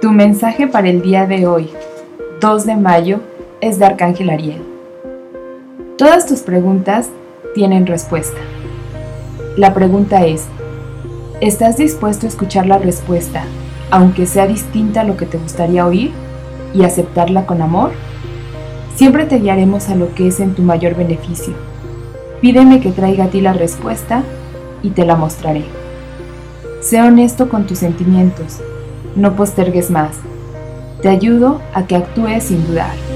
Tu mensaje para el día de hoy, 2 de mayo, es de Arcángel Ariel. Todas tus preguntas tienen respuesta. La pregunta es, ¿estás dispuesto a escuchar la respuesta, aunque sea distinta a lo que te gustaría oír, y aceptarla con amor? Siempre te guiaremos a lo que es en tu mayor beneficio. Pídeme que traiga a ti la respuesta y te la mostraré. Sé honesto con tus sentimientos no postergues más. Te ayudo a que actúes sin dudar.